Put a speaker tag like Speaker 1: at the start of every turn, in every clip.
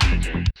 Speaker 1: James.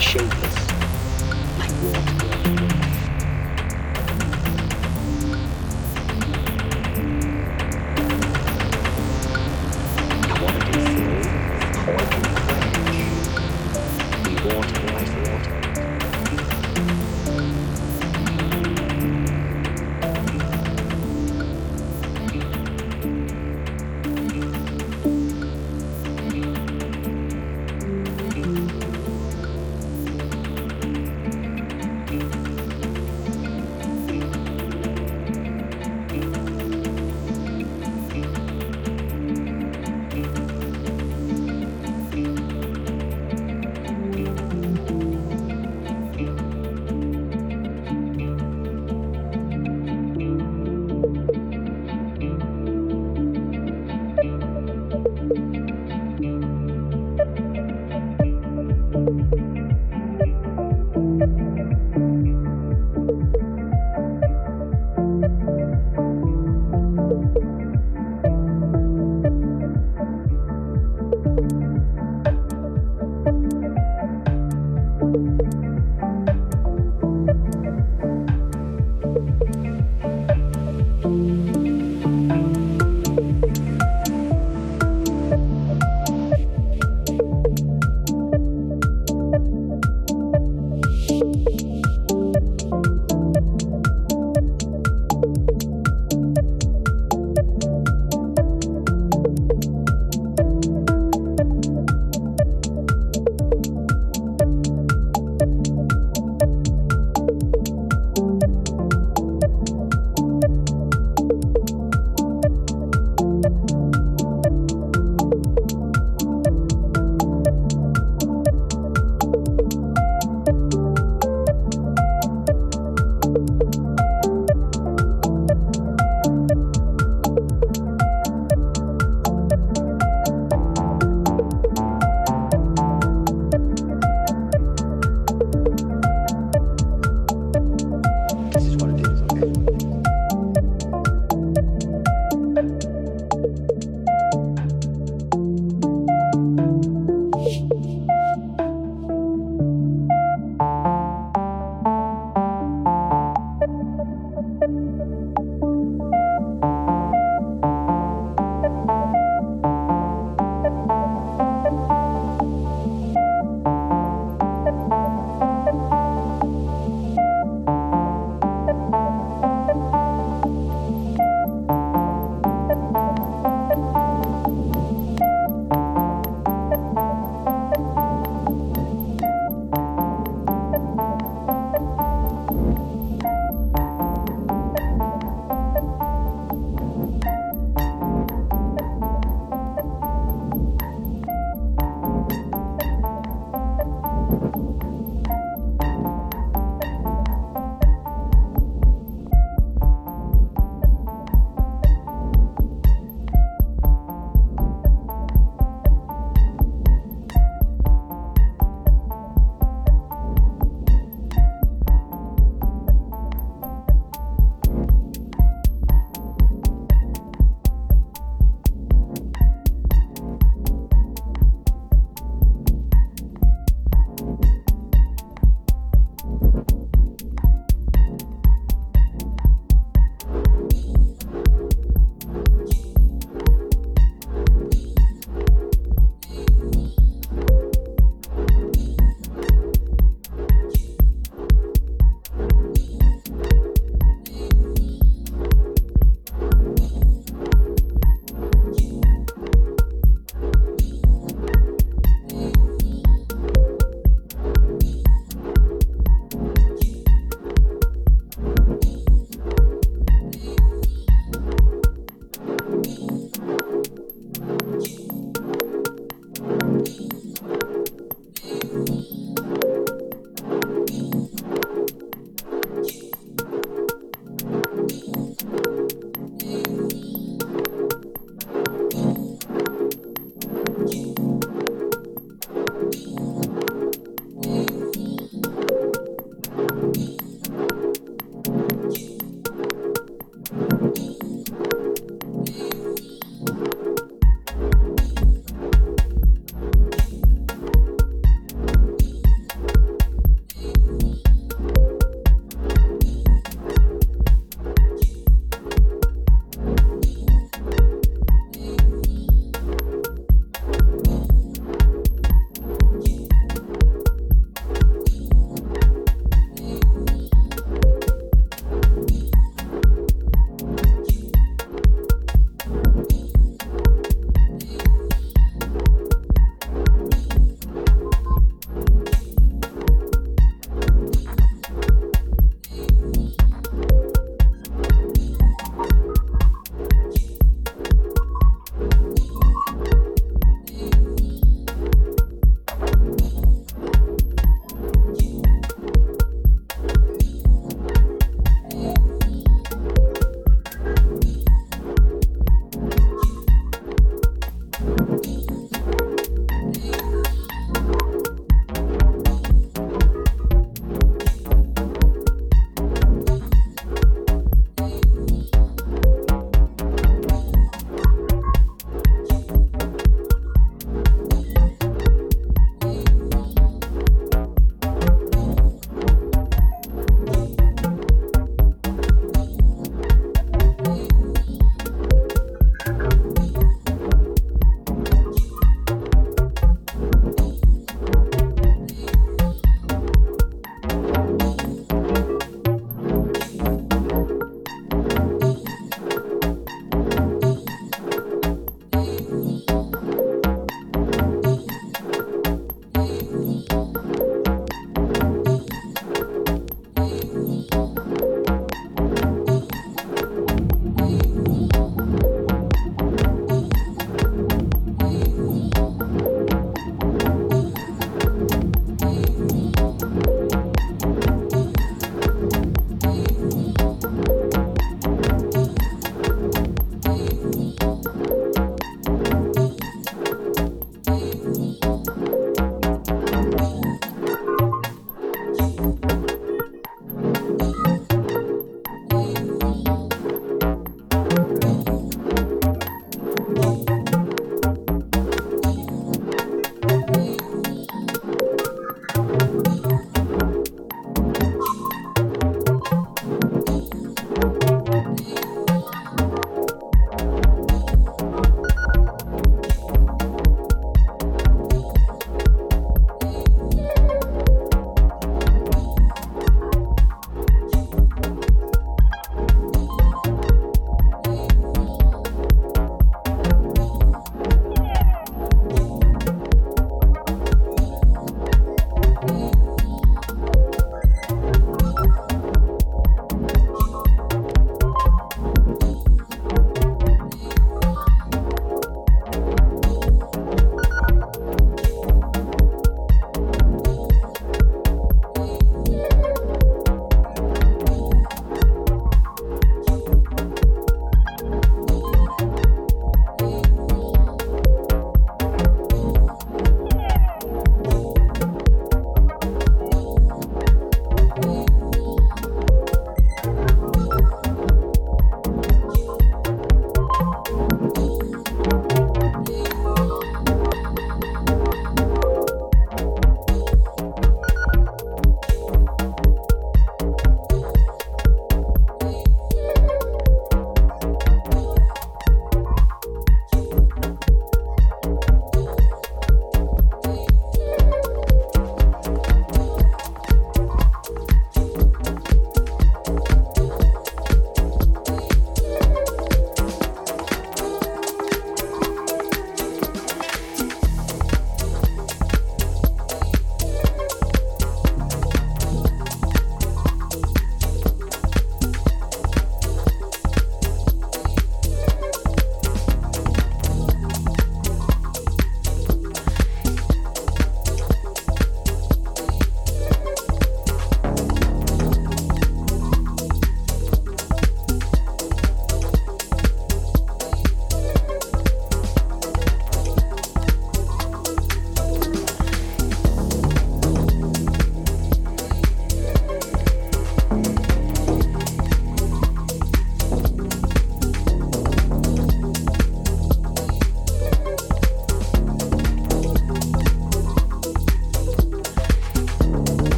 Speaker 2: shape.